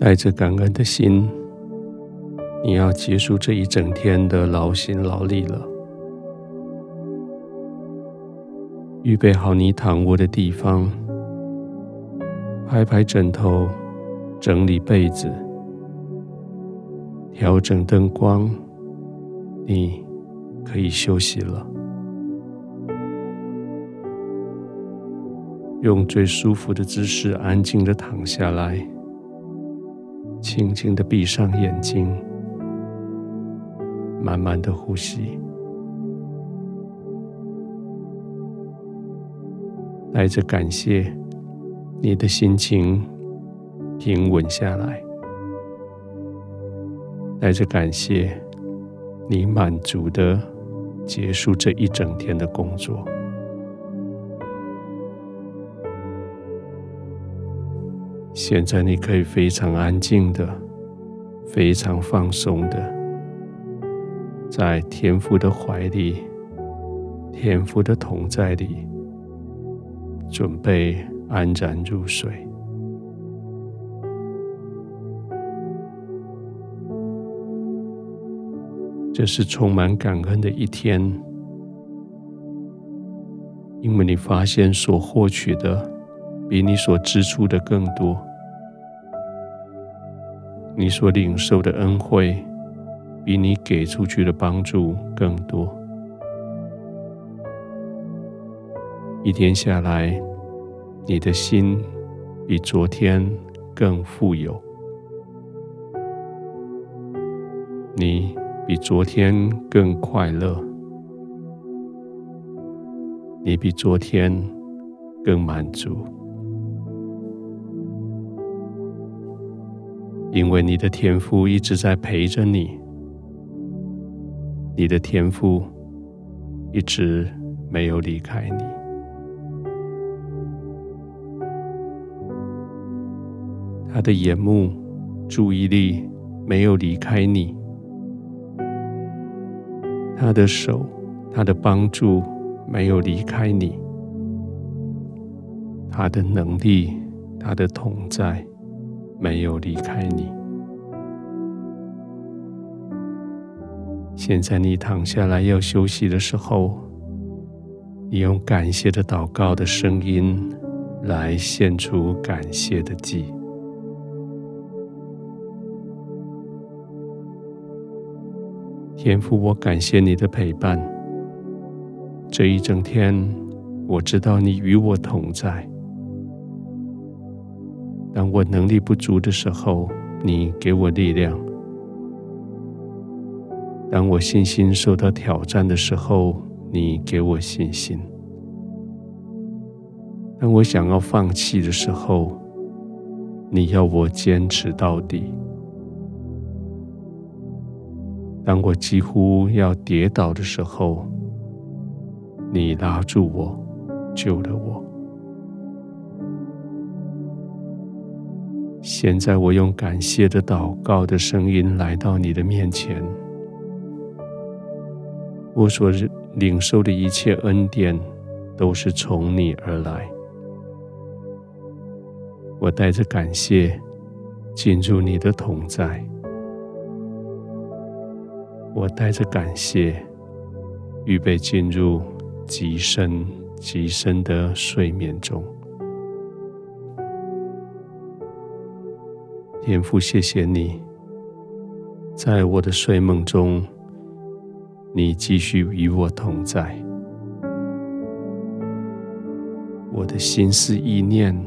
带着感恩的心，你要结束这一整天的劳心劳力了。预备好你躺卧的地方，拍拍枕头，整理被子，调整灯光，你可以休息了。用最舒服的姿势，安静的躺下来，轻轻的闭上眼睛，慢慢的呼吸，带着感谢，你的心情平稳下来，带着感谢，你满足的结束这一整天的工作。现在你可以非常安静的、非常放松的，在天父的怀里、天父的同在里，准备安然入睡。这是充满感恩的一天，因为你发现所获取的比你所支出的更多。你所领受的恩惠，比你给出去的帮助更多。一天下来，你的心比昨天更富有，你比昨天更快乐，你比昨天更满足。因为你的天赋一直在陪着你，你的天赋一直没有离开你，他的眼目、注意力没有离开你，他的手、他的帮助没有离开你，他的能力、他的同在。没有离开你。现在你躺下来要休息的时候，你用感谢的祷告的声音来献出感谢的祭。天父，我感谢你的陪伴。这一整天，我知道你与我同在。当我能力不足的时候，你给我力量；当我信心受到挑战的时候，你给我信心；当我想要放弃的时候，你要我坚持到底；当我几乎要跌倒的时候，你拉住我，救了我。现在我用感谢的祷告的声音来到你的面前，我所领受的一切恩典都是从你而来。我带着感谢进入你的同在，我带着感谢预备进入极深极深的睡眠中。天父，谢谢你，在我的睡梦中，你继续与我同在。我的心思意念，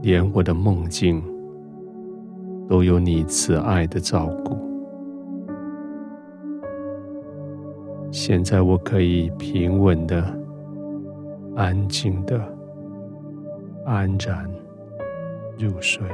连我的梦境，都有你慈爱的照顾。现在我可以平稳的、安静的、安然入睡。